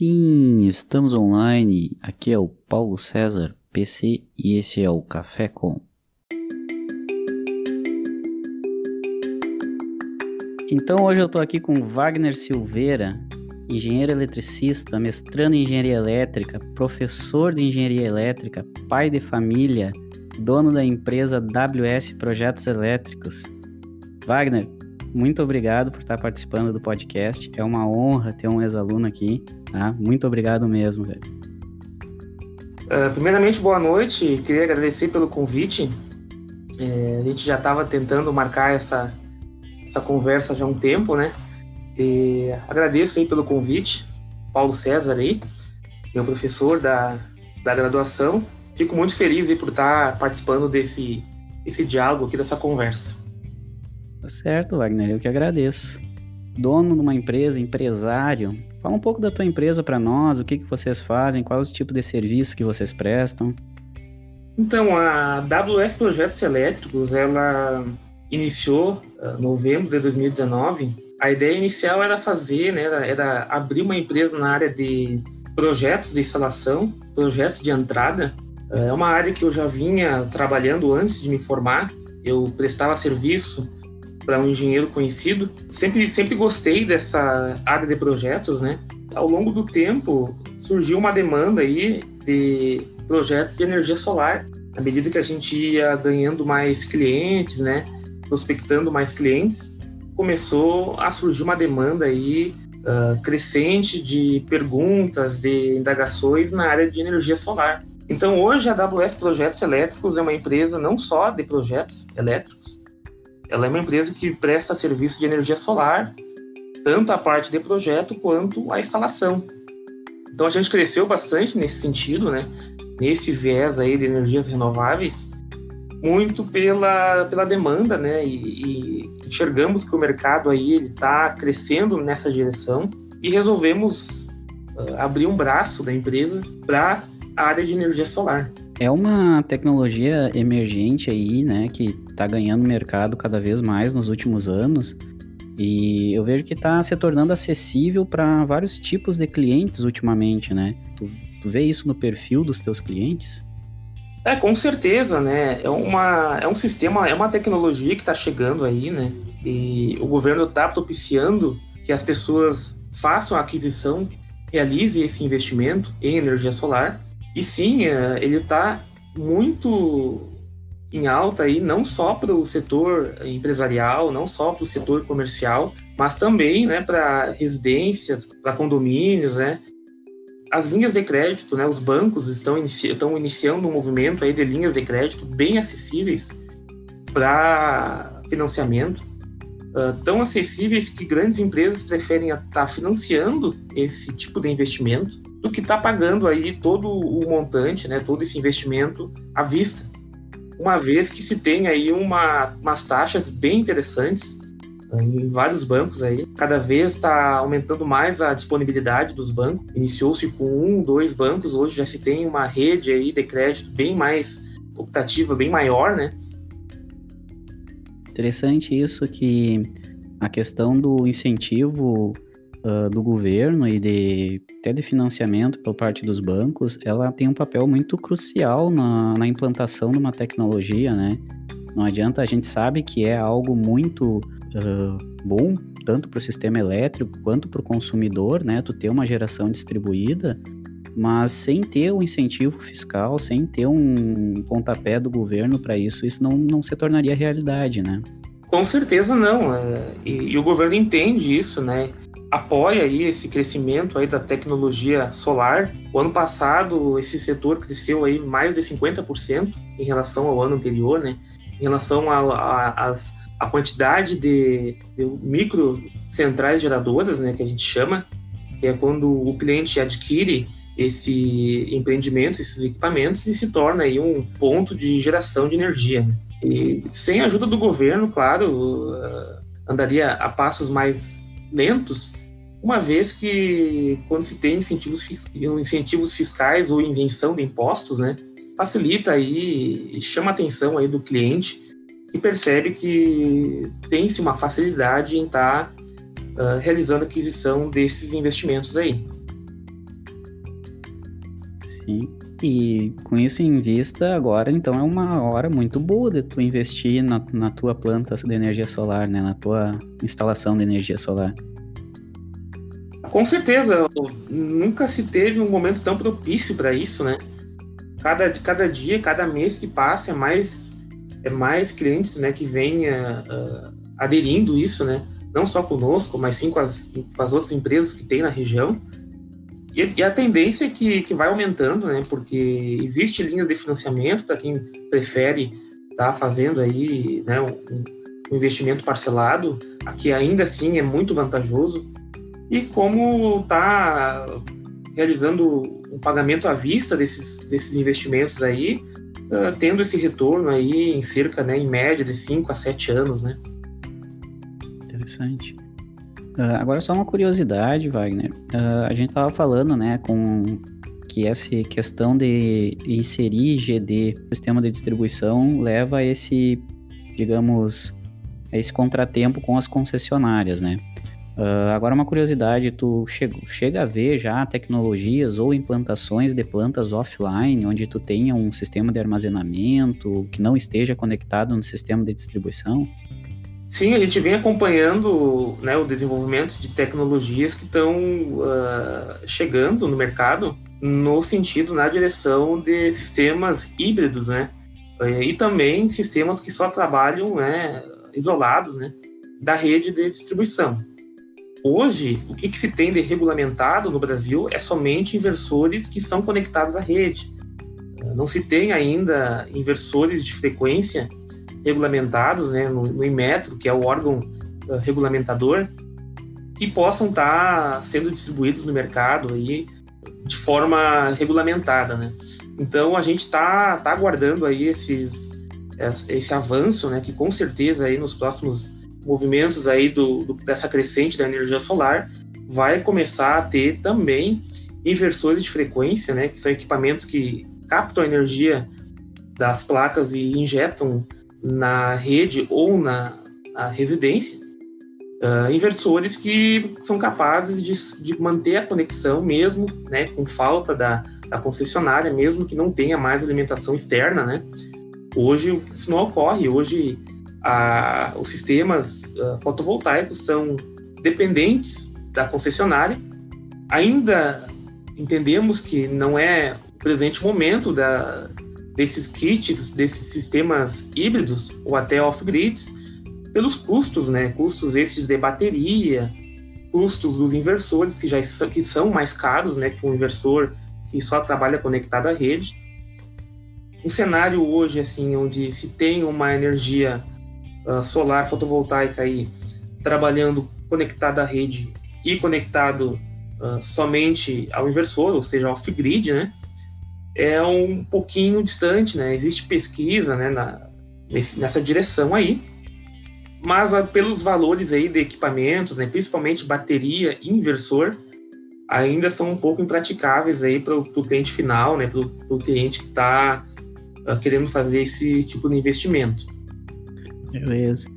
Sim, estamos online. Aqui é o Paulo César, PC, e esse é o Café Com. Então hoje eu estou aqui com Wagner Silveira, engenheiro eletricista, mestrando em engenharia elétrica, professor de engenharia elétrica, pai de família, dono da empresa WS Projetos Elétricos. Wagner, muito obrigado por estar participando do podcast. É uma honra ter um ex-aluno aqui, tá? Muito obrigado mesmo, velho. Uh, primeiramente, boa noite. Queria agradecer pelo convite. É, a gente já estava tentando marcar essa, essa conversa já há um tempo, né? E agradeço aí pelo convite, Paulo César aí, meu professor da, da graduação. Fico muito feliz aí por estar participando desse, desse diálogo aqui, dessa conversa. Tá certo, Wagner, eu que agradeço. Dono de uma empresa, empresário, fala um pouco da tua empresa para nós, o que, que vocês fazem, quais os tipos de serviço que vocês prestam. Então, a WS Projetos Elétricos, ela iniciou em uh, novembro de 2019. A ideia inicial era fazer, né, era, era abrir uma empresa na área de projetos de instalação, projetos de entrada. Uh, é uma área que eu já vinha trabalhando antes de me formar. Eu prestava serviço para um engenheiro conhecido. Sempre, sempre gostei dessa área de projetos, né? Ao longo do tempo, surgiu uma demanda aí de projetos de energia solar. À medida que a gente ia ganhando mais clientes, né? Prospectando mais clientes, começou a surgir uma demanda aí uh, crescente de perguntas, de indagações na área de energia solar. Então, hoje a AWS Projetos Elétricos é uma empresa não só de projetos elétricos, ela é uma empresa que presta serviço de energia solar, tanto a parte de projeto quanto a instalação. Então a gente cresceu bastante nesse sentido, né? Nesse viés aí de energias renováveis, muito pela, pela demanda, né? E, e enxergamos que o mercado aí ele está crescendo nessa direção e resolvemos uh, abrir um braço da empresa para a área de energia solar. É uma tecnologia emergente aí, né, que está ganhando mercado cada vez mais nos últimos anos. E eu vejo que está se tornando acessível para vários tipos de clientes ultimamente, né? Tu, tu vê isso no perfil dos teus clientes? É, com certeza, né? É, uma, é um sistema, é uma tecnologia que está chegando aí, né? E o governo está propiciando que as pessoas façam a aquisição, realize esse investimento em energia solar e sim, é, ele está muito em alta aí, não só para o setor empresarial, não só para o setor comercial, mas também né, para residências, para condomínios, né? As linhas de crédito, né, os bancos estão, inici estão iniciando um movimento aí de linhas de crédito bem acessíveis para financiamento, uh, tão acessíveis que grandes empresas preferem estar tá financiando esse tipo de investimento do que está pagando aí todo o montante, né, todo esse investimento à vista. Uma vez que se tem aí uma, umas taxas bem interessantes em vários bancos aí, cada vez está aumentando mais a disponibilidade dos bancos. Iniciou-se com um, dois bancos, hoje já se tem uma rede aí de crédito bem mais optativa, bem maior, né? Interessante isso que a questão do incentivo uh, do governo e de até de financiamento por parte dos bancos, ela tem um papel muito crucial na, na implantação de uma tecnologia, né? Não adianta, a gente sabe que é algo muito uh, bom, tanto para o sistema elétrico quanto para o consumidor, né? Tu ter uma geração distribuída, mas sem ter um incentivo fiscal, sem ter um pontapé do governo para isso, isso não, não se tornaria realidade, né? Com certeza não. É, e, e, o governo entende isso, né? Apoia aí esse crescimento aí da tecnologia solar. O ano passado esse setor cresceu aí mais de 50% em relação ao ano anterior, né? Em relação a quantidade de, de micro centrais geradoras, né, que a gente chama, que é quando o cliente adquire esse empreendimento, esses equipamentos e se torna aí um ponto de geração de energia. Né? E sem a ajuda do governo, claro, andaria a passos mais lentos, uma vez que quando se tem incentivos, incentivos fiscais ou isenção de impostos, né, facilita aí e chama a atenção aí do cliente e percebe que tem-se uma facilidade em estar tá, uh, realizando a aquisição desses investimentos aí. Sim. E com isso em vista, agora então é uma hora muito boa de tu investir na, na tua planta de energia solar, né? Na tua instalação de energia solar. Com certeza, nunca se teve um momento tão propício para isso, né? Cada, cada dia, cada mês que passa é mais é mais clientes, né, que vêm uh, aderindo isso, né? Não só conosco, mas sim com as, com as outras empresas que tem na região. E, e, a tendência é que, que vai aumentando, né? Porque existe linha de financiamento para quem prefere estar tá fazendo aí, né, um, um investimento parcelado, aqui ainda assim é muito vantajoso e como está realizando um pagamento à vista desses, desses investimentos aí, uh, tendo esse retorno aí em cerca, né, em média de 5 a 7 anos, né? Interessante. Uh, agora só uma curiosidade, Wagner. Uh, a gente estava falando, né, com que essa questão de inserir GD no sistema de distribuição leva a esse, digamos, a esse contratempo com as concessionárias, né? Uh, agora uma curiosidade, tu chega, chega a ver já tecnologias ou implantações de plantas offline, onde tu tenha um sistema de armazenamento que não esteja conectado no sistema de distribuição? Sim, a gente vem acompanhando né, o desenvolvimento de tecnologias que estão uh, chegando no mercado no sentido, na direção de sistemas híbridos, né? E também sistemas que só trabalham né, isolados né, da rede de distribuição. Hoje, o que, que, se tem de regulamentado no Brasil é somente inversores que são conectados à rede. Não se tem ainda inversores de frequência regulamentados né, no, no Inmetro, que é o órgão uh, regulamentador, que possam estar tá sendo distribuídos no mercado aí de forma regulamentada. Né? Então, a gente está tá aguardando aí esses, esse avanço, né, que com certeza aí nos próximos movimentos aí do, do, dessa crescente da energia solar, vai começar a ter também inversores de frequência, né, que são equipamentos que captam a energia das placas e injetam na rede ou na, na residência, uh, inversores que são capazes de, de, manter a conexão mesmo, né, com falta da, da concessionária, mesmo que não tenha mais alimentação externa, né. Hoje isso não ocorre. Hoje a, os sistemas uh, fotovoltaicos são dependentes da concessionária. Ainda entendemos que não é o presente momento da, desses kits, desses sistemas híbridos ou até off-grids, pelos custos, né? Custos esses de bateria, custos dos inversores que já que são mais caros, né? Que um inversor que só trabalha conectado à rede. Um cenário hoje assim, onde se tem uma energia uh, solar fotovoltaica aí trabalhando conectado à rede e conectado uh, somente ao inversor, ou seja, off-grid, né? É um pouquinho distante, né? Existe pesquisa, né, na, nesse, nessa direção aí, mas uh, pelos valores aí de equipamentos, né, principalmente bateria e inversor, ainda são um pouco impraticáveis aí para o cliente final, né, para o cliente que está uh, querendo fazer esse tipo de investimento. Beleza.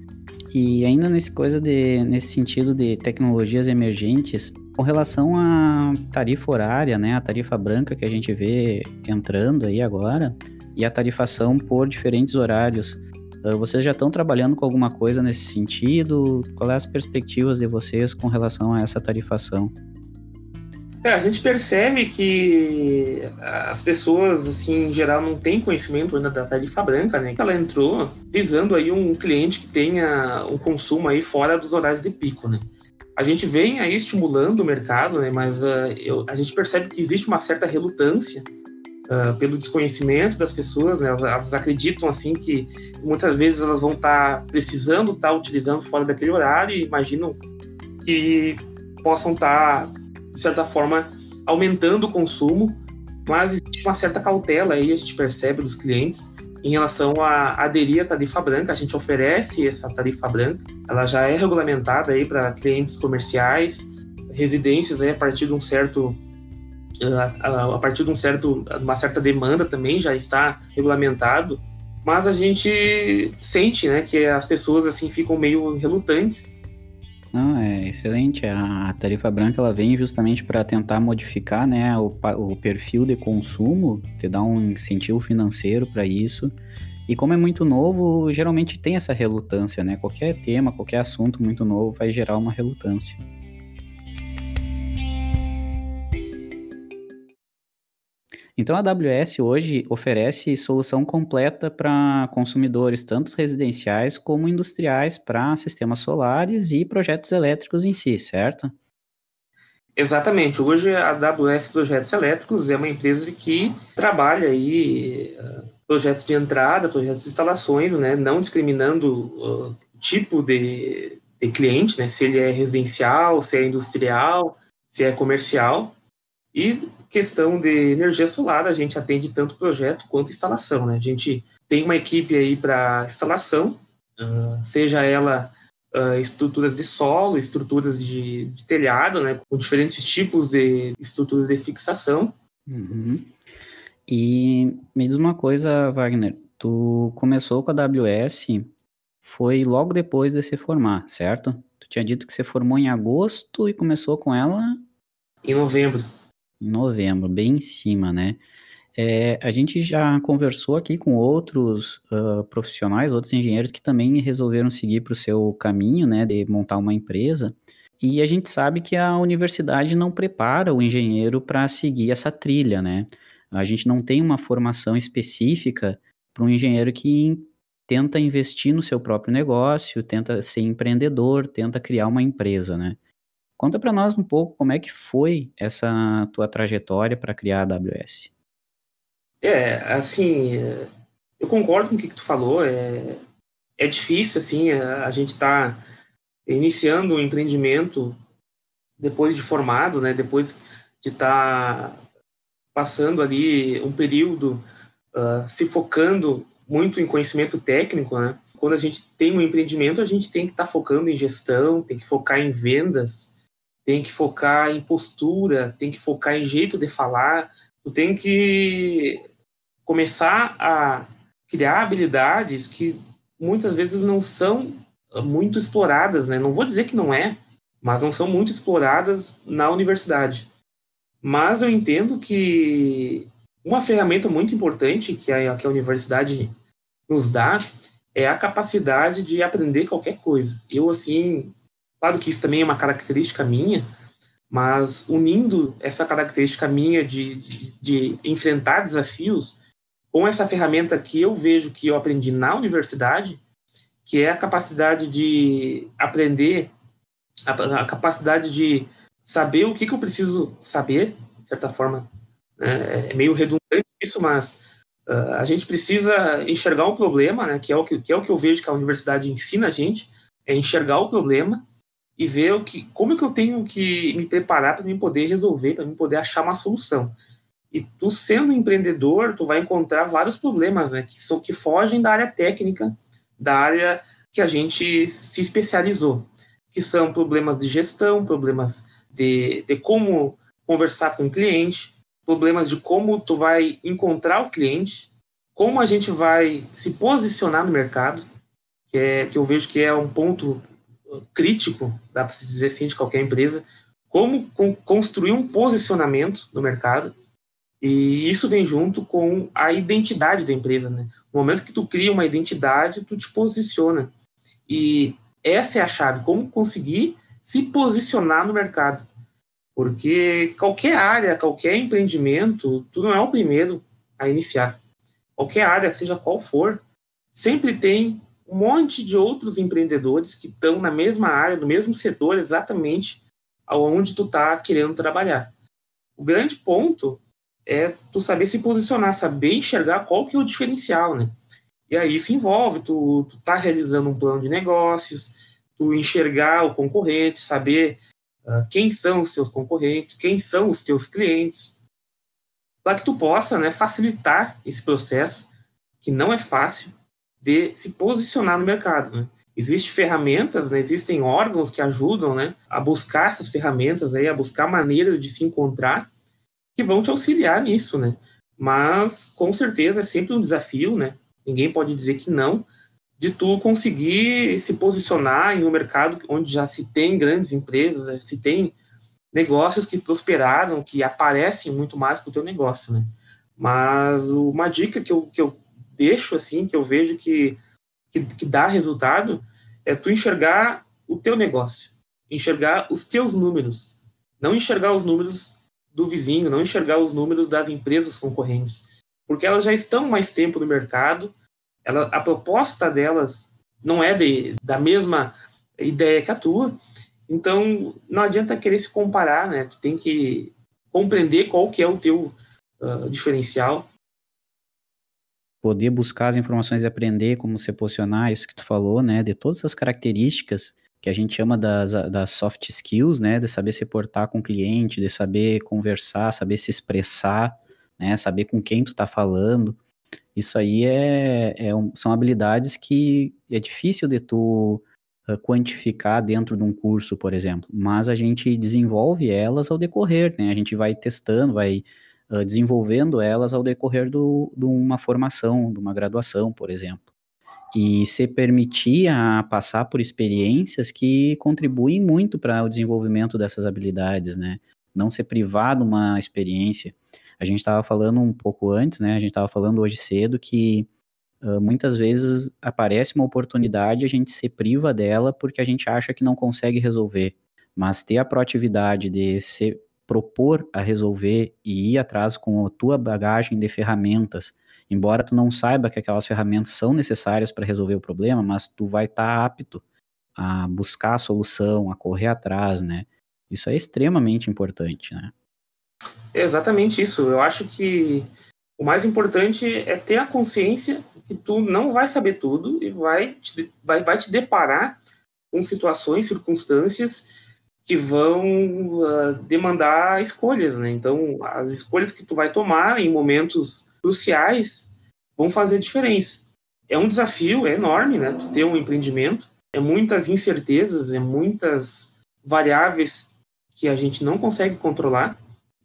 E ainda nesse coisa de, nesse sentido de tecnologias emergentes, com relação à tarifa horária, né, a tarifa branca que a gente vê entrando aí agora, e a tarifação por diferentes horários, ah, vocês já estão trabalhando com alguma coisa nesse sentido? Quais é as perspectivas de vocês com relação a essa tarifação? É, a gente percebe que as pessoas, assim, em geral, não têm conhecimento ainda da tarifa branca, né? Ela entrou visando aí um cliente que tenha um consumo aí fora dos horários de pico, né? A gente vem aí estimulando o mercado, né? Mas uh, eu, a gente percebe que existe uma certa relutância uh, pelo desconhecimento das pessoas, né? Elas, elas, acreditam, assim, que muitas vezes elas vão estar tá precisando estar tá utilizando fora daquele horário e imaginam que possam estar tá de certa forma, aumentando o consumo, mas existe uma certa cautela aí, a gente percebe dos clientes, em relação a aderir à tarifa branca. A gente oferece essa tarifa branca, ela já é regulamentada aí para clientes comerciais, residências aí a partir de um certo a partir de um certo uma certa demanda também já está regulamentado mas a gente sente né que as pessoas assim ficam meio relutantes Não, é excelente. A tarifa branca ela vem justamente para tentar modificar né, o, o perfil de consumo, te dar um incentivo financeiro para isso. E como é muito novo, geralmente tem essa relutância, né? Qualquer tema, qualquer assunto muito novo vai gerar uma relutância. Então a AWS hoje oferece solução completa para consumidores, tanto residenciais como industriais, para sistemas solares e projetos elétricos em si, certo? Exatamente. Hoje a AWS Projetos Elétricos é uma empresa que trabalha aí uh, projetos de entrada, projetos de instalações, né, não discriminando o uh, tipo de, de cliente, né, se ele é residencial, se é industrial, se é comercial. E questão de energia solar, a gente atende tanto projeto quanto instalação. Né? A gente tem uma equipe aí para instalação, uh, seja ela uh, estruturas de solo, estruturas de, de, telhado, né? com diferentes tipos de estruturas de fixação. Uhum. E me diz uma coisa, Wagner, tu começou com a AWS, foi logo depois de se formar, certo? Tu tinha dito que você formou em agosto e começou com ela... Em novembro em novembro, bem em cima, né? É, a gente já conversou aqui com outros uh, profissionais, outros engenheiros que também resolveram seguir para o seu caminho, né, de montar uma empresa. E a gente sabe que a universidade não prepara o engenheiro para seguir essa trilha, né? A gente não tem uma formação específica para um engenheiro que tenta investir no seu próprio negócio, tenta ser empreendedor, tenta criar uma empresa, né? Conta para nós um pouco como é que foi essa tua trajetória para criar a AWS. É, assim, eu concordo com o que, tu falou. É, é difícil, assim, a, a gente está iniciando um empreendimento depois de formado, né? Depois de estar tá passando ali um período uh, se focando muito em conhecimento técnico, né? Quando a gente tem um empreendimento, a gente tem que estar tá focando em gestão, tem que focar em vendas, tem que focar em postura, tem que focar em jeito de falar, tu tem que começar a criar habilidades que muitas vezes não são muito exploradas, né? Não vou dizer que não é, mas não são muito exploradas na universidade. Mas eu entendo que uma ferramenta muito importante que a, que a universidade nos dá é a capacidade de aprender qualquer coisa. Eu, assim, Claro que isso também é uma característica minha, mas unindo essa característica minha de, de, de, enfrentar desafios com essa ferramenta que eu vejo que eu aprendi na universidade, que é a capacidade de aprender, a, a capacidade de saber o que, que, eu preciso saber, de certa forma. Né? É meio redundante isso, mas uh, a gente precisa enxergar um problema, né? que, é o que, que é o que eu vejo que a universidade ensina a gente, é enxergar o problema e ver o que, como é que eu tenho que me preparar para me poder resolver, para me poder achar uma solução. E tu sendo empreendedor, tu vai encontrar vários problemas, né, que são que fogem da área técnica, da área que a gente se especializou, que são problemas de gestão, problemas de, de como conversar com o cliente, problemas de como tu vai encontrar o cliente, como a gente vai se posicionar no mercado, que é que eu vejo que é um ponto crítico, dá para se dizer assim, de qualquer empresa, como construir um posicionamento no mercado, e isso vem junto com a identidade da empresa, né? No momento que tu cria uma identidade, tu te posiciona. E essa é a chave, como conseguir se posicionar no mercado. Porque qualquer área, qualquer empreendimento, tu não é o primeiro a iniciar. Qualquer área, seja qual for, sempre tem um monte de outros empreendedores que estão na mesma área, no mesmo setor, exatamente aonde tu está querendo trabalhar. O grande ponto é tu saber se posicionar, saber enxergar qual que é o diferencial, né? E aí isso envolve tu, tu tá realizando um plano de negócios, tu enxergar o concorrente, saber uh, quem são os teus concorrentes, quem são os teus clientes, para que tu possa, né, facilitar esse processo que não é fácil, de se posicionar no mercado. Né? Existem ferramentas, né? existem órgãos que ajudam né, a buscar essas ferramentas, aí, a buscar maneiras de se encontrar que vão te auxiliar nisso, né? Mas, com certeza, é sempre um desafio, né? Ninguém pode dizer que não, de tu conseguir se posicionar em um mercado onde já se tem grandes empresas, se tem negócios que prosperaram, que aparecem muito mais para o teu negócio, né? Mas uma dica que eu, que eu deixo, assim, que eu vejo que, que, que dá resultado, é tu enxergar o teu negócio, enxergar os teus números, não enxergar os números do vizinho, não enxergar os números das empresas concorrentes, porque elas já estão mais tempo no mercado, ela, a proposta delas não é de, da mesma ideia que a tua, então não adianta querer se comparar, né? Tu tem que compreender qual que é o teu uh, diferencial. Poder buscar as informações e aprender como se posicionar, isso que tu falou, né? De todas as características que a gente chama das, das soft skills, né? De saber se portar com o cliente, de saber conversar, saber se expressar, né? Saber com quem tu tá falando. Isso aí é, é um, são habilidades que é difícil de tu uh, quantificar dentro de um curso, por exemplo, mas a gente desenvolve elas ao decorrer, né? A gente vai testando, vai desenvolvendo elas ao decorrer do, de uma formação, de uma graduação, por exemplo. E se permitir a passar por experiências que contribuem muito para o desenvolvimento dessas habilidades, né? Não ser privado uma experiência. A gente estava falando um pouco antes, né? A gente estava falando hoje cedo que uh, muitas vezes aparece uma oportunidade, a gente se priva dela porque a gente acha que não consegue resolver. Mas ter a proatividade de se propor a resolver e ir atrás com a tua bagagem de ferramentas, embora tu não saiba que aquelas ferramentas são necessárias para resolver o problema, mas tu vai estar tá apto a buscar a solução, a correr atrás, né? Isso é extremamente importante, né? É exatamente isso. Eu acho que o mais importante é ter a consciência que tu não vai saber tudo e vai te, vai, vai te deparar com situações, circunstâncias que vão uh, demandar escolhas, né? Então, as escolhas que tu vai tomar em momentos cruciais vão fazer diferença. É um desafio, é enorme, né? Tu ter um empreendimento, é muitas incertezas, é muitas variáveis que a gente não consegue controlar,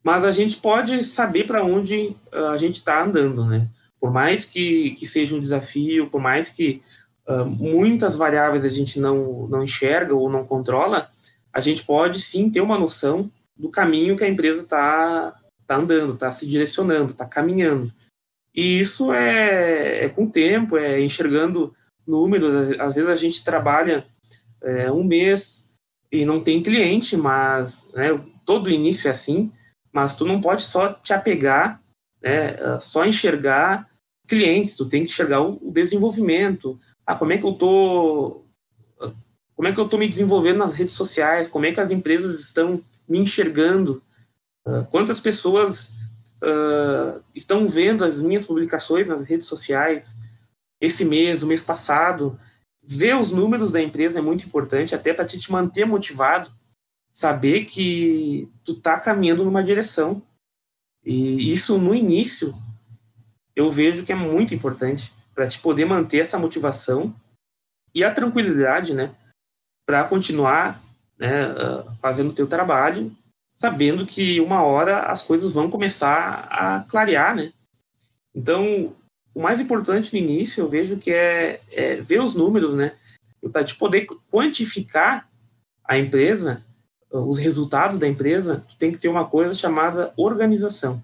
mas a gente pode saber para onde uh, a gente está andando, né? Por mais que, que seja um desafio, por mais que uh, muitas variáveis a gente não, não enxerga ou não controla, a gente pode sim ter uma noção do caminho que a empresa está tá andando, está se direcionando, está caminhando. E isso é, é, com o tempo, é enxergando números. Às vezes a gente trabalha é, um mês e não tem cliente, mas né, todo início é assim mas tu não pode só te apegar, né, só enxergar clientes, tu tem que enxergar o, desenvolvimento. Ah, como é que eu tô como é que eu estou me desenvolvendo nas redes sociais, como é que as empresas estão me enxergando, uh, quantas pessoas uh, estão vendo as minhas publicações nas redes sociais esse mês, o mês passado. Ver os números da empresa é muito importante, até para te manter motivado saber que tu tá caminhando numa direção. E isso no início eu vejo que é muito importante para te poder manter essa motivação e a tranquilidade, né, para continuar, né, ah, fazendo o teu trabalho, sabendo que uma hora as coisas vão começar a clarear, né? Então, o mais importante no início eu vejo que é, é ver os números, né, para te poder quantificar a empresa os resultados da empresa, tu tem que ter uma coisa chamada organização.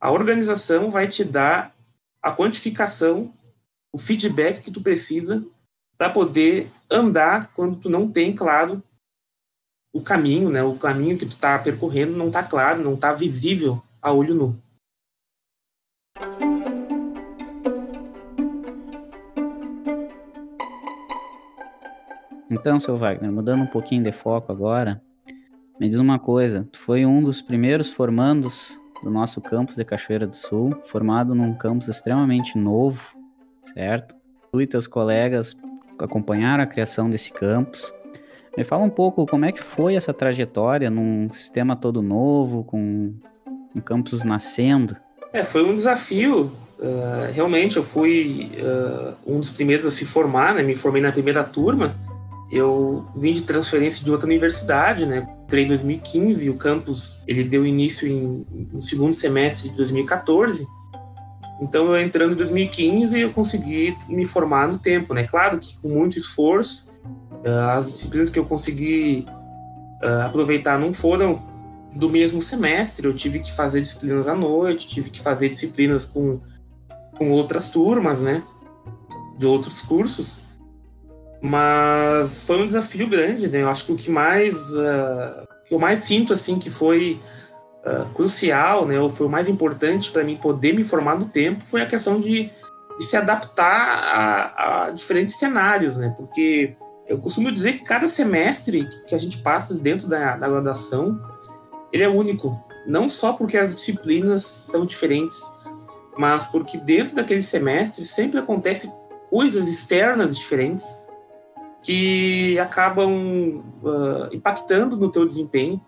A organização vai te dar a quantificação, o feedback que tu precisa para poder andar quando tu não tem claro o caminho, né? O caminho que tu está percorrendo não está claro, não está visível a olho nu. Então, seu Wagner, mudando um pouquinho de foco agora, me diz uma coisa, tu foi um dos primeiros formandos do nosso campus de Cachoeira do Sul, formado num campus extremamente novo, certo? Tu e teus colegas acompanharam a criação desse campus. Me fala um pouco como é que foi essa trajetória num sistema todo novo, com um campus nascendo. É, foi um desafio. Uh, realmente, eu fui uh, um dos primeiros a se formar, né? Me formei na primeira turma. Eu vim de transferência de outra universidade, né? Entrei em 2015 e o campus ele deu início em, no segundo semestre de 2014. Então, eu entrando em 2015, eu consegui me formar no tempo, né? Claro que com muito esforço, uh, as disciplinas que eu consegui uh, aproveitar não foram do mesmo semestre, eu tive que fazer disciplinas à noite, tive que fazer disciplinas com, com outras turmas, né? De outros cursos. Mas foi um desafio grande, né? Eu acho que o que mais, uh, que eu mais sinto, assim, que foi uh, crucial, né? Ou foi o mais importante para mim poder me formar no tempo, foi a questão de, de se adaptar a, a diferentes cenários, né? Porque eu costumo dizer que cada semestre que a gente passa dentro da, da graduação, ele é único. Não só porque as disciplinas são diferentes, mas porque dentro daquele semestre sempre acontece coisas externas diferentes que acabam uh, impactando no teu desempenho.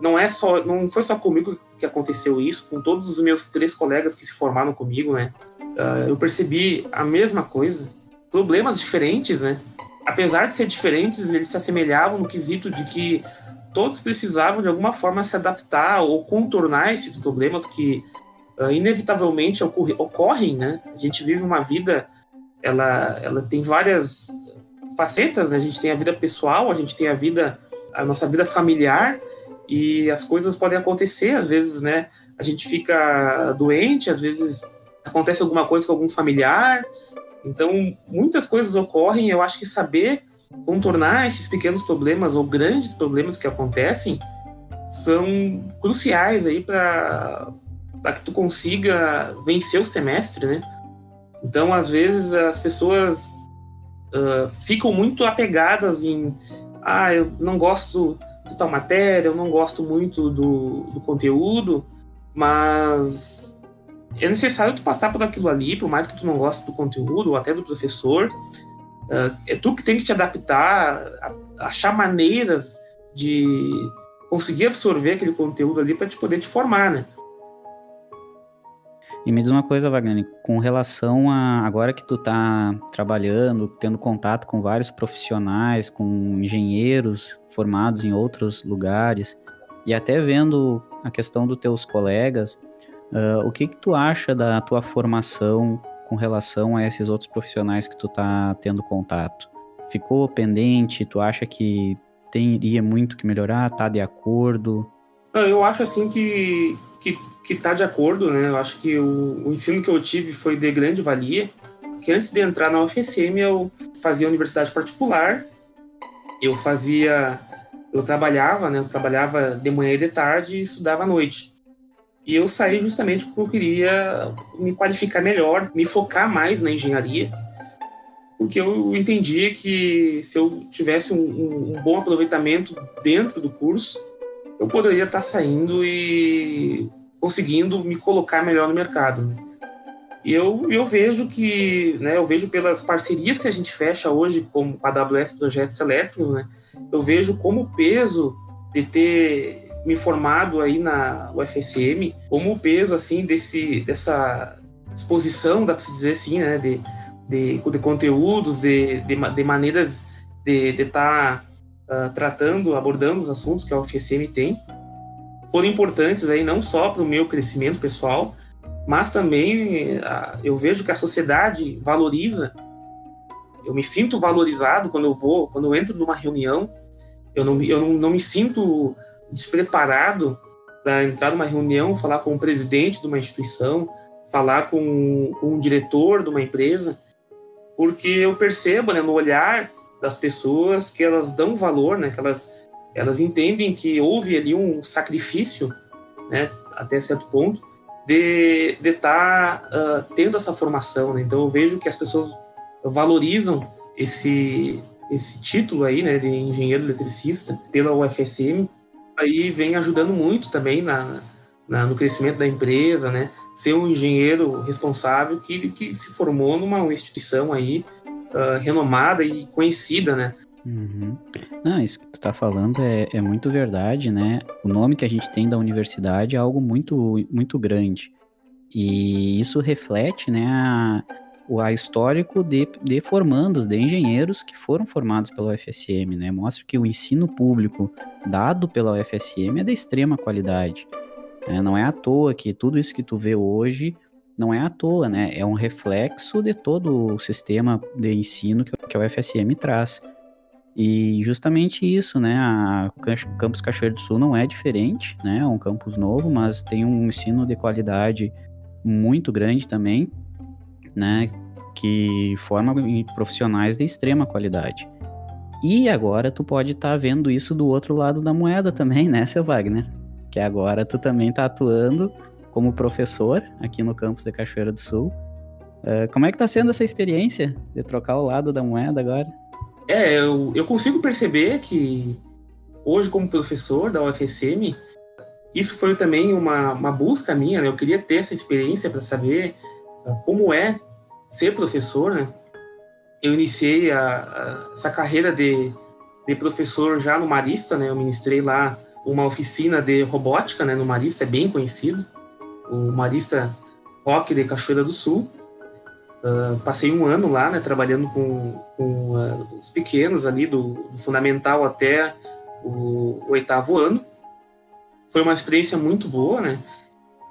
Não é só, não foi só comigo que aconteceu isso, com todos os meus três colegas que se formaram comigo, né? Uh, eu percebi a mesma coisa, problemas diferentes, né? apesar de ser diferentes, eles se assemelhavam no quesito de que todos precisavam de alguma forma se adaptar ou contornar esses problemas que uh, inevitavelmente ocorre, ocorrem, né? A gente vive uma vida, ela, ela tem várias facetas, né? A gente tem a vida pessoal, a gente tem a vida, a nossa vida familiar e as coisas podem acontecer, às vezes, né? A gente fica doente, às vezes acontece alguma coisa com algum familiar, então, muitas coisas ocorrem, eu acho que saber contornar esses pequenos problemas ou grandes problemas que acontecem são cruciais aí para que tu consiga vencer o semestre, né? Então, às vezes, as pessoas uh, ficam muito apegadas em ah, eu não gosto de tal matéria, eu não gosto muito do, do conteúdo, mas é necessário tu passar por aquilo ali, por mais que tu não goste do conteúdo ou até do professor, uh, é tu que tem que te adaptar, a, achar maneiras de conseguir absorver aquele conteúdo ali para te poder te formar, né? E me diz uma coisa, Wagner, com relação a agora que tu tá trabalhando, tendo contato com vários profissionais, com engenheiros formados em outros lugares, e até vendo a questão dos teus colegas, Uh, o que que tu acha da tua formação com relação a esses outros profissionais que tu tá tendo contato? Ficou pendente? Tu acha que teria muito que melhorar? Tá de acordo? Eu acho assim que, que, que tá de acordo, né? Eu acho que o, o ensino que eu tive foi de grande valia. Que antes de entrar na UFSM eu fazia universidade particular, eu fazia, eu trabalhava, né? Eu trabalhava de manhã e de tarde e estudava à noite. E eu saí justamente porque eu queria me qualificar melhor, me focar mais na engenharia, porque eu entendia que se eu tivesse um, um bom aproveitamento dentro do curso, eu poderia estar saindo e conseguindo me colocar melhor no mercado. E eu, eu vejo que, né, eu vejo pelas parcerias que a gente fecha hoje com a AWS Projetos Elétricos, né, eu vejo como o peso de ter me formado aí na UFSM, como o peso assim desse dessa exposição, dá para se dizer assim, né, de, de, de conteúdos, de, de, de, maneiras de estar tá, uh, tratando, abordando os assuntos que a UFSM tem, foram importantes aí não só para o meu crescimento pessoal, mas também uh, eu vejo que a sociedade valoriza. Eu me sinto valorizado quando eu vou, quando eu entro numa reunião. Eu não, eu não, não me sinto despreparado para entrar numa reunião, falar com o presidente de uma instituição, falar com, com o diretor de uma empresa, porque eu percebo né, no olhar das pessoas que elas dão valor, né, que elas, elas entendem que houve ali um sacrifício, né, até certo ponto, de estar tá, uh, tendo essa formação. Né? Então eu vejo que as pessoas valorizam esse, esse título aí, né, de engenheiro eletricista pela UFSM, aí vem ajudando muito também na, na, no crescimento da empresa, né? Ser um engenheiro responsável que, que se formou numa instituição aí uh, renomada e conhecida, né? Uhum. Não, isso que tu tá falando é, é muito verdade, né? O nome que a gente tem da universidade é algo muito, muito grande. E isso reflete, né, a, o histórico de, de formandos, de engenheiros que foram formados pela UFSM, né? Mostra que o ensino público dado pela UFSM é de extrema qualidade. Né? Não é à toa que tudo isso que tu vê hoje não é à toa, né? É um reflexo de todo o sistema de ensino que, o FSM traz. E justamente isso, né? A Campus Cachoeiro do Sul não é diferente, né? É um campus novo, mas tem um ensino de qualidade muito grande também, né? Que forma profissionais de extrema qualidade. E agora tu pode estar tá vendo isso do outro lado da moeda também, né, seu Wagner? Que agora tu também está atuando como professor aqui no campus de Cachoeira do Sul. Uh, como é que está sendo essa experiência de trocar o lado da moeda agora? É, eu, eu consigo perceber que hoje, como professor da UFSM, isso foi também uma, uma busca minha, né? Eu queria ter essa experiência para saber uh, como é ser professor, né? Eu iniciei a, a, essa carreira de, de professor já no Marista, né? Eu ministrei lá uma oficina de robótica, né? No Marista, é bem conhecido o Marista Rock de Cachoeira do Sul. Uh, passei um ano lá, né, trabalhando com, com uh, os pequenos ali, do, do fundamental até o, o, oitavo ano. Foi uma experiência muito boa, né?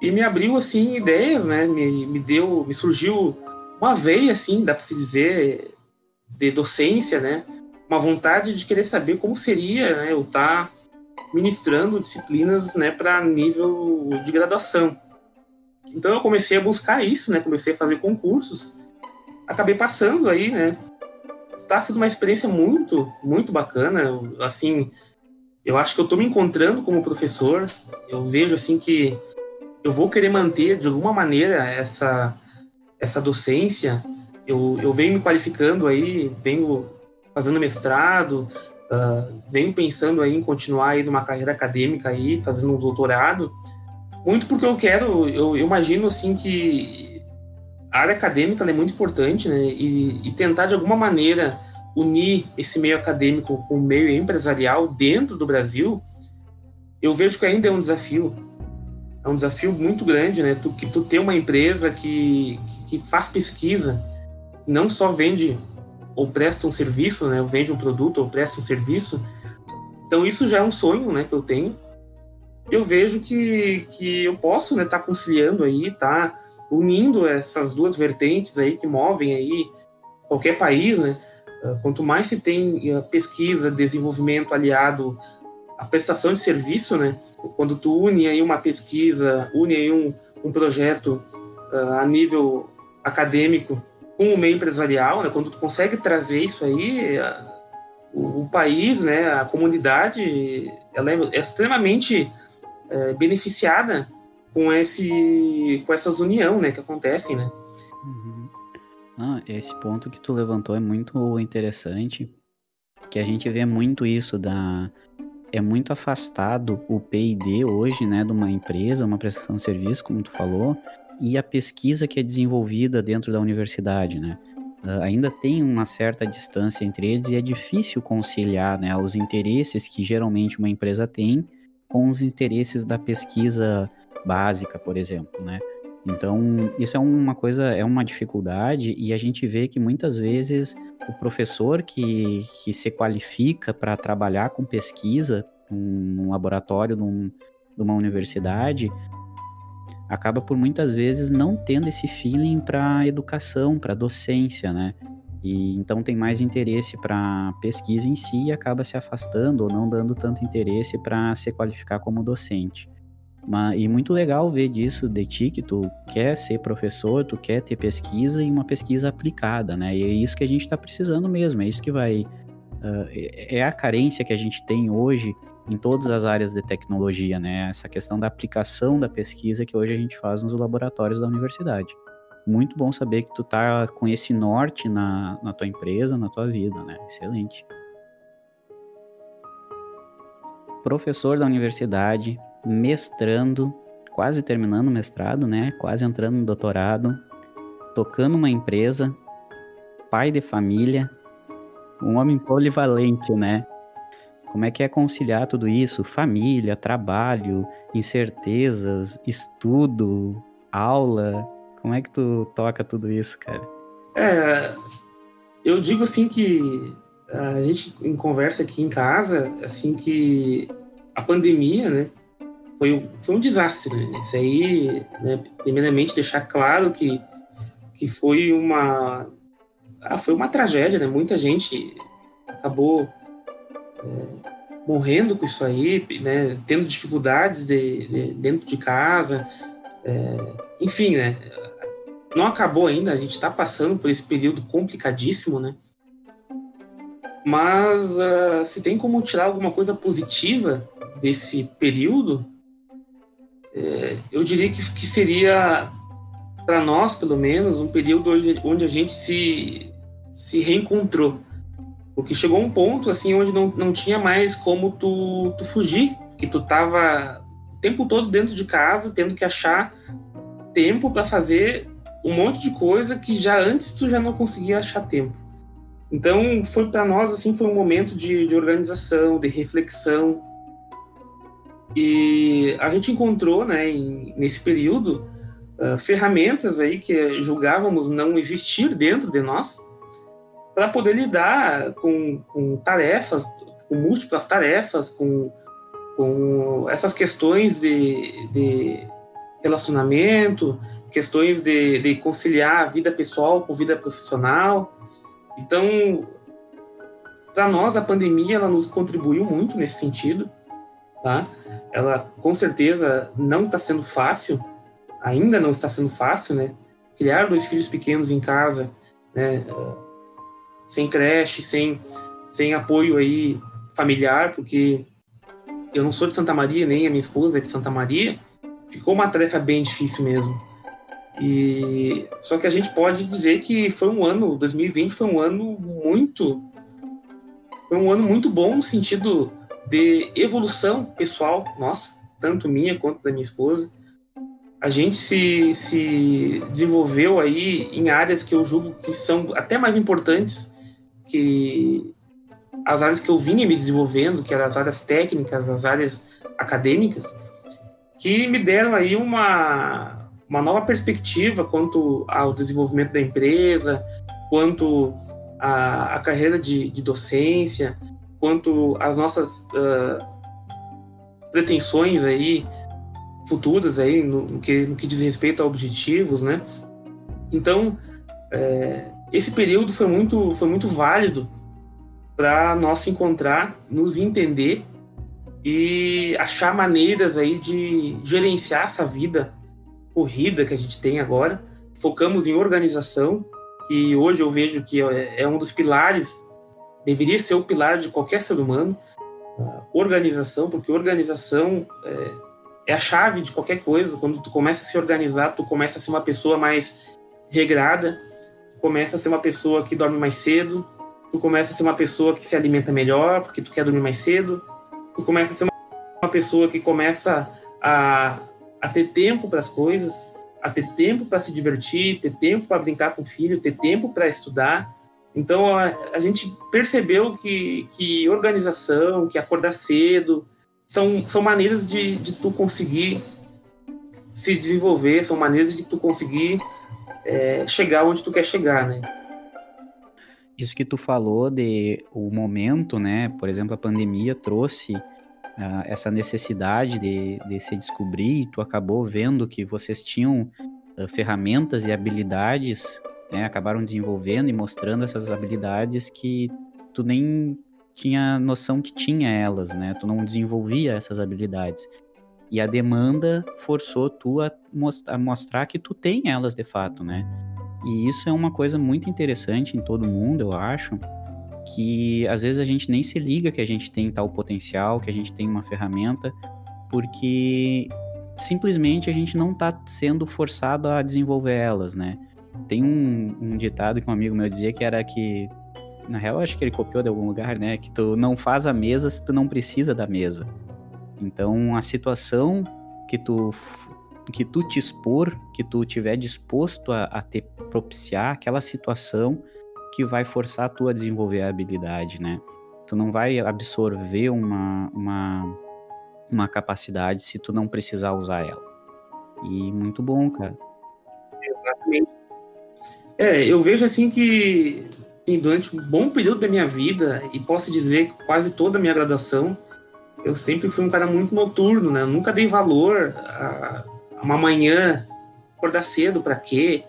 E me abriu, assim, ideias, né? Me, me deu, me surgiu uma veia, assim, dá para se dizer, de docência, né? Uma vontade de querer saber como seria, né? Eu estar tá ministrando disciplinas, né, para nível de graduação. Então eu comecei a buscar isso, né? Comecei a fazer concursos, acabei passando aí, né? Tá sendo uma experiência muito, muito bacana. Assim, eu acho que eu tô me encontrando como professor. Eu vejo assim que eu vou querer manter de alguma maneira essa essa docência. Eu, eu venho me qualificando aí, venho fazendo mestrado, uh, venho pensando aí em continuar aí numa carreira acadêmica aí, fazendo um doutorado. Muito porque eu quero, eu, eu imagino assim que área acadêmica é muito importante, né? E, e, tentar de alguma maneira unir esse meio acadêmico com o meio empresarial dentro do Brasil, eu vejo que ainda é um desafio. É um desafio muito grande, né? Tu, que tu ter uma empresa que, que faz pesquisa, não só vende ou presta um serviço, né? Vende um produto ou presta um serviço. Então isso já é um sonho, né? Que eu tenho eu vejo que, que eu posso né, tá conciliando aí, tá unindo essas duas vertentes aí que movem aí qualquer país, né? Ah, quanto mais se tem ah, pesquisa, desenvolvimento aliado à prestação de serviço, né? Quando tu une aí uma pesquisa, une aí um, um projeto uh, a nível acadêmico com o meio empresarial, né? Quando tu consegue trazer isso aí, o, o, país, né? A comunidade, ela é extremamente é, beneficiada com esse com essas união, né, que acontecem, né? Uhum. Ah, esse ponto que tu levantou é muito interessante, que a gente vê muito isso da é muito afastado o P&D hoje, né, de uma empresa, uma prestação de serviço, como tu falou, e a pesquisa que é desenvolvida dentro da universidade, né? Uh, ainda tem uma certa distância entre eles e é difícil conciliar, né, os interesses que geralmente uma empresa tem com os interesses da pesquisa básica, por exemplo, né? Então, isso é uma coisa, é uma dificuldade e a gente vê que muitas vezes o professor que, que se qualifica para trabalhar com pesquisa num laboratório, num, numa universidade, acaba por muitas vezes não tendo esse feeling para educação, para docência, né? E então tem mais interesse para pesquisa em si e acaba se afastando ou não dando tanto interesse para se qualificar como docente. Mas, e muito legal ver disso de ti, que tu quer ser professor, tu quer ter pesquisa e uma pesquisa aplicada, né? E é isso que a gente está precisando mesmo, é isso que vai. Uh, é a carência que a gente tem hoje em todas as áreas de tecnologia, né? Essa questão da aplicação da pesquisa que hoje a gente faz nos laboratórios da universidade muito bom saber que tu tá com esse norte na, na tua empresa, na tua vida, né? Excelente. Professor da universidade, mestrando, quase terminando o mestrado, né? Quase entrando no doutorado, tocando uma empresa, pai de família, um homem polivalente, né? Como é que é conciliar tudo isso? Família, trabalho, incertezas, estudo, aula, como é que tu toca tudo isso, cara? É, eu digo assim que a gente em conversa aqui em casa, assim que a pandemia, né, foi, foi um desastre. Né? Isso aí, né, primeiramente, deixar claro que, que foi uma ah, foi uma tragédia, né? Muita gente acabou é, morrendo com isso aí, né? Tendo dificuldades de, de dentro de casa, é, enfim, né? Não acabou ainda, a gente está passando por esse período complicadíssimo, né? Mas uh, se tem como tirar alguma coisa positiva desse período, é, eu diria que, que seria, para nós pelo menos, um período onde, onde a gente se, se reencontrou. Porque chegou um ponto assim onde não, não tinha mais como tu, tu fugir, que tu tava o tempo todo dentro de casa, tendo que achar tempo para fazer um monte de coisa que já antes tu já não conseguia achar tempo. Então, foi para nós assim foi um momento de, de organização, de reflexão. E a gente encontrou, né, em, nesse período, uh, ferramentas aí que julgávamos não existir dentro de nós, para poder lidar com, com, tarefas, com múltiplas tarefas, com, com essas questões de, de relacionamento, questões de, de conciliar a vida pessoal com vida profissional. Então, para nós, a pandemia ela nos contribuiu muito nesse sentido, tá? Ela, com certeza, não está sendo fácil, ainda não está sendo fácil, né? Criar dois filhos pequenos em casa, né? Sem creche, sem, sem apoio aí familiar, porque eu não sou de Santa Maria, nem a minha esposa é de Santa Maria. Ficou uma tarefa bem difícil mesmo. E só que a gente pode dizer que foi um ano, 2020 foi um ano muito foi um ano muito bom no sentido de evolução pessoal, nossa, tanto minha quanto da minha esposa. A gente se, se desenvolveu aí em áreas que eu julgo que são até mais importantes que as áreas que eu vinha me desenvolvendo, que eram as áreas técnicas, as áreas acadêmicas, que me deram aí uma, uma nova perspectiva quanto ao desenvolvimento da empresa, quanto à, carreira de, de, docência, quanto às nossas uh, pretensões aí futuras aí no, no, que, no que diz respeito a objetivos, né? Então, é, esse período foi muito, foi muito válido para nós se encontrar, nos entender e achar maneiras aí de gerenciar essa vida corrida que a gente tem agora. Focamos em organização, que hoje eu vejo que é, é um dos pilares, deveria ser o pilar de qualquer ser humano. Organização, porque organização é, é a chave de qualquer coisa. Quando tu começa a se organizar, tu começa a ser uma pessoa mais regrada, tu começa a ser uma pessoa que dorme mais cedo, tu começa a ser uma pessoa que se alimenta melhor, porque tu quer dormir mais cedo, tu começa a ser uma pessoa que começa a a ter tempo para as coisas, a ter tempo para se divertir, ter tempo para brincar com o filho, ter tempo para estudar. Então a, a, gente percebeu que, que organização, que acordar cedo, são, são maneiras de, de tu conseguir se desenvolver, são maneiras de tu conseguir é, chegar onde tu quer chegar, né? Isso que tu falou de o momento, né? Por exemplo, a pandemia trouxe uh, essa necessidade de, de se descobrir, e tu acabou vendo que vocês tinham uh, ferramentas e habilidades, né, acabaram desenvolvendo e mostrando essas habilidades que tu nem tinha noção que tinha elas, né? Tu não desenvolvia essas habilidades. E a demanda forçou tu a, most a mostrar que tu tem elas de fato, né? E isso é uma coisa muito interessante em todo mundo, eu acho, que às vezes a gente nem se liga que a gente tem tal potencial, que a gente tem uma ferramenta, porque simplesmente a gente não está sendo forçado a desenvolver elas, né? Tem um, um, ditado que um amigo meu dizia que era que, na real, acho que ele copiou de algum lugar, né? Que tu não faz a mesa se tu não precisa da mesa. Então, a situação que tu que tu te expor, que tu tiver disposto a, a te propiciar aquela situação que vai forçar tu a desenvolver a habilidade, né? Tu não vai absorver uma, uma, uma capacidade se tu não precisar usar ela. E muito bom, cara. Exatamente. É, eu vejo assim que assim, durante um bom período da minha vida, e posso dizer quase toda a minha graduação, eu sempre fui um cara muito noturno, né? Eu nunca dei valor a, a uma manhã, acordar cedo para quê?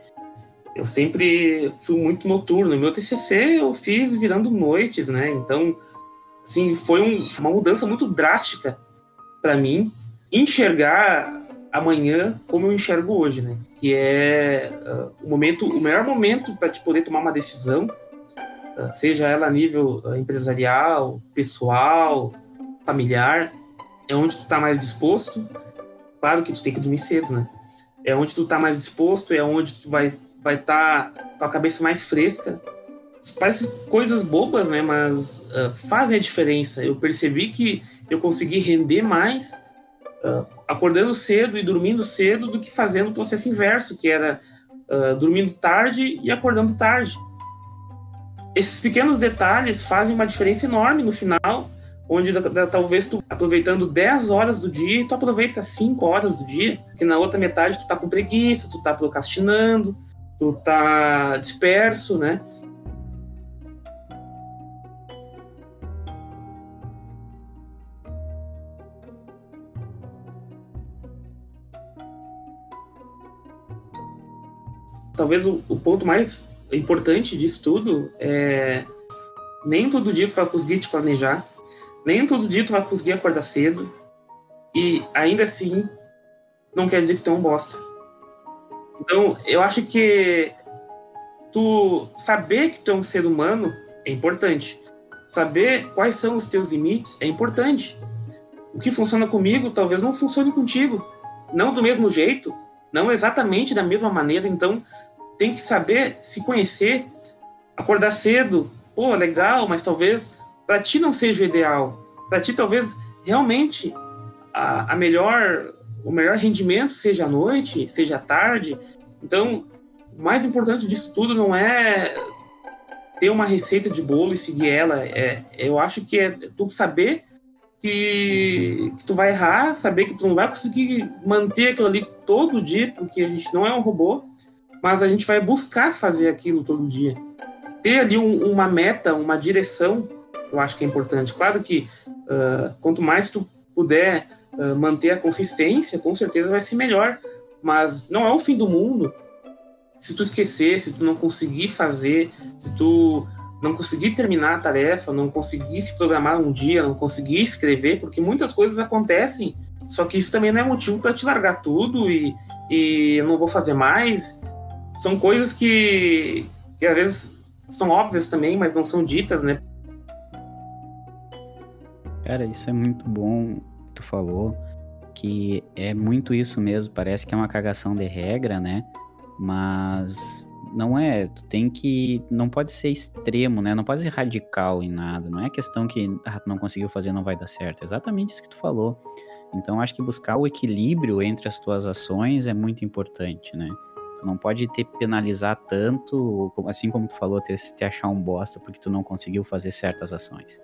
Eu sempre fui muito noturno. Meu TCC eu fiz virando noites, né? Então, assim, foi um, uma mudança muito drástica para mim enxergar amanhã como eu enxergo hoje, né? Que é uh, o momento, o melhor momento para te poder tomar uma decisão, uh, seja ela a nível uh, empresarial, pessoal, familiar, é onde tu tá mais disposto. Claro que tu tem que dormir cedo, né? É onde tu tá mais disposto, é onde tu vai vai estar tá com a cabeça mais fresca. Parece coisas bobas, né? Mas fazem a diferença. Eu percebi que eu consegui render mais acordando cedo e dormindo cedo do que fazendo o processo inverso, que era uh, dormindo tarde e acordando tarde. Esses pequenos detalhes fazem uma diferença enorme no final, onde da, da, talvez tu aproveitando 10 horas do dia, tu aproveita 5 horas do dia, porque na outra metade tu tá com preguiça, tu tá procrastinando, tu tá disperso, né? Talvez o, o, ponto mais importante disso tudo é nem todo dia tu vai conseguir te planejar, nem todo dia tu vai conseguir acordar cedo, e ainda assim não quer dizer que tu é um bosta. Então, eu acho que tu saber que tu é um ser humano é importante. Saber quais são os teus limites é importante. O que funciona comigo talvez não funcione contigo. Não do mesmo jeito, não exatamente da mesma maneira. Então, tem que saber se conhecer, acordar cedo, pô, legal, mas talvez para ti não seja o ideal. Para ti talvez realmente a, a melhor o melhor rendimento seja à noite, seja à tarde. Então, o mais importante disso tudo não é ter uma receita de bolo e seguir ela. É, eu acho que é tu saber que, que, tu vai errar, saber que tu não vai conseguir manter aquilo ali todo dia, porque a gente não é um robô mas a gente vai buscar fazer aquilo todo dia. Ter ali um, uma meta, uma direção, eu acho que é importante. Claro que uh, quanto mais tu puder uh, manter a consistência, com certeza vai ser melhor. Mas não é o fim do mundo se tu esquecer, se tu não conseguir fazer, se tu não conseguir terminar a tarefa, não conseguir se programar um dia, não conseguir escrever, porque muitas coisas acontecem. Só que isso também não é motivo para te largar tudo e, e não vou fazer mais são coisas que, que às vezes são óbvias também, mas não são ditas, né? Cara, isso é muito bom que tu falou, que é muito isso mesmo, parece que é uma cagação de regra, né? Mas não é, tu tem que, não pode ser extremo, né? Não pode ser radical em nada, não é questão que ah, não conseguiu fazer, não vai dar certo, é exatamente isso que tu falou. Então acho que buscar o equilíbrio entre as tuas ações é muito importante, né? Tu não pode te penalizar tanto, assim como tu falou, te, te achar um bosta porque tu não conseguiu fazer certas ações.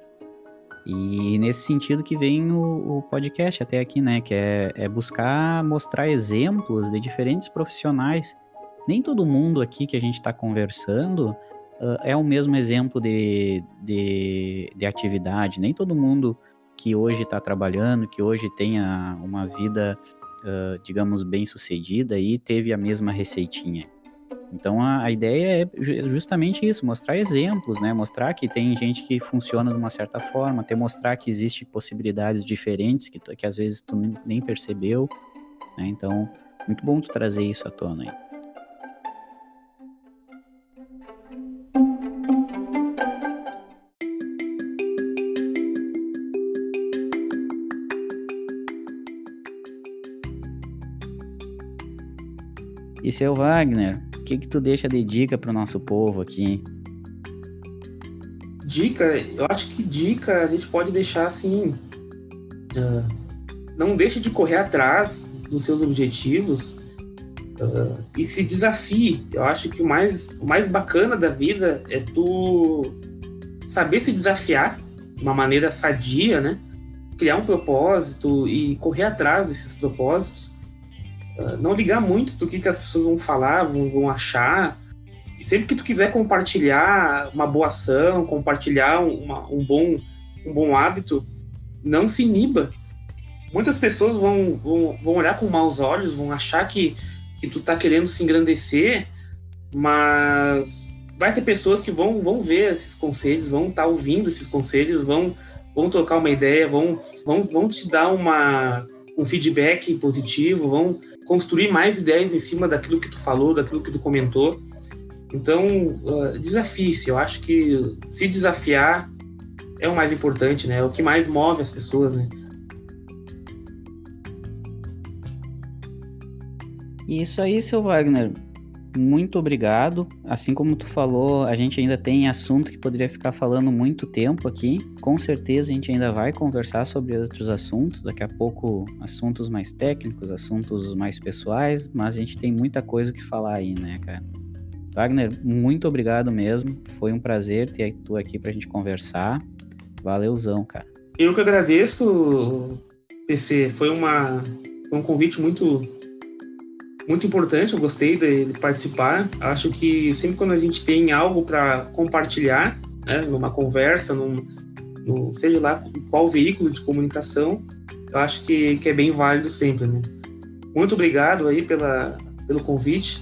E nesse sentido que vem o, o podcast até aqui, né? Que é, é, buscar mostrar exemplos de diferentes profissionais. Nem todo mundo aqui que a gente está conversando uh, é o mesmo exemplo de, de, de, atividade. Nem todo mundo que hoje está trabalhando, que hoje tenha uma vida uh, digamos, bem sucedida e teve a mesma receitinha. Então a, a, ideia é justamente isso, mostrar exemplos, né? Mostrar que tem gente que funciona de uma certa forma, até mostrar que existe possibilidades diferentes que, que às vezes tu nem percebeu, né? Então, muito bom tu trazer isso à tona aí. Seu Wagner, o que que tu deixa de dica para o nosso povo aqui? Dica, eu acho que dica a gente pode deixar assim, uh, não deixe de correr atrás dos seus objetivos uh, e se desafie. Eu acho que o mais, o mais bacana da vida é tu saber se desafiar de uma maneira sadia, né? Criar um propósito e correr atrás desses propósitos ah, não ligar muito do que, que as pessoas vão falar, vão, vão achar. E sempre que tu quiser compartilhar uma boa ação, compartilhar uma, um, bom, um bom hábito, não se iniba. Muitas pessoas vão, vão, vão olhar com maus olhos, vão achar que, que tu tá querendo se engrandecer, mas vai ter pessoas que vão, vão ver esses conselhos, vão estar tá ouvindo esses conselhos, vão, vão trocar uma ideia, vão, vão, vão te dar uma, um feedback positivo, vão construir mais ideias em cima daquilo que tu falou, daquilo que tu comentou. Então, uh, desafie-se. Eu acho que se desafiar é o mais importante, né? É o que mais move as pessoas, né? Isso aí, seu Wagner. Muito obrigado. Assim como tu falou, a gente ainda tem assunto que poderia ficar falando muito tempo aqui. Com certeza a gente ainda vai conversar sobre outros assuntos, daqui a pouco assuntos mais técnicos, assuntos mais pessoais, mas a gente tem muita coisa que falar aí, né, cara? Wagner, muito obrigado mesmo. Foi um prazer ter tu aqui pra gente conversar. Valeuzão, cara. Eu que agradeço, PC. Foi, uma, foi um convite muito muito importante, eu gostei de, participar. Acho que sempre quando a gente tem algo para compartilhar, né, numa conversa, num, no, seja lá qual veículo de comunicação, eu acho que, que é bem válido sempre. Né? Muito obrigado aí pela, pelo convite.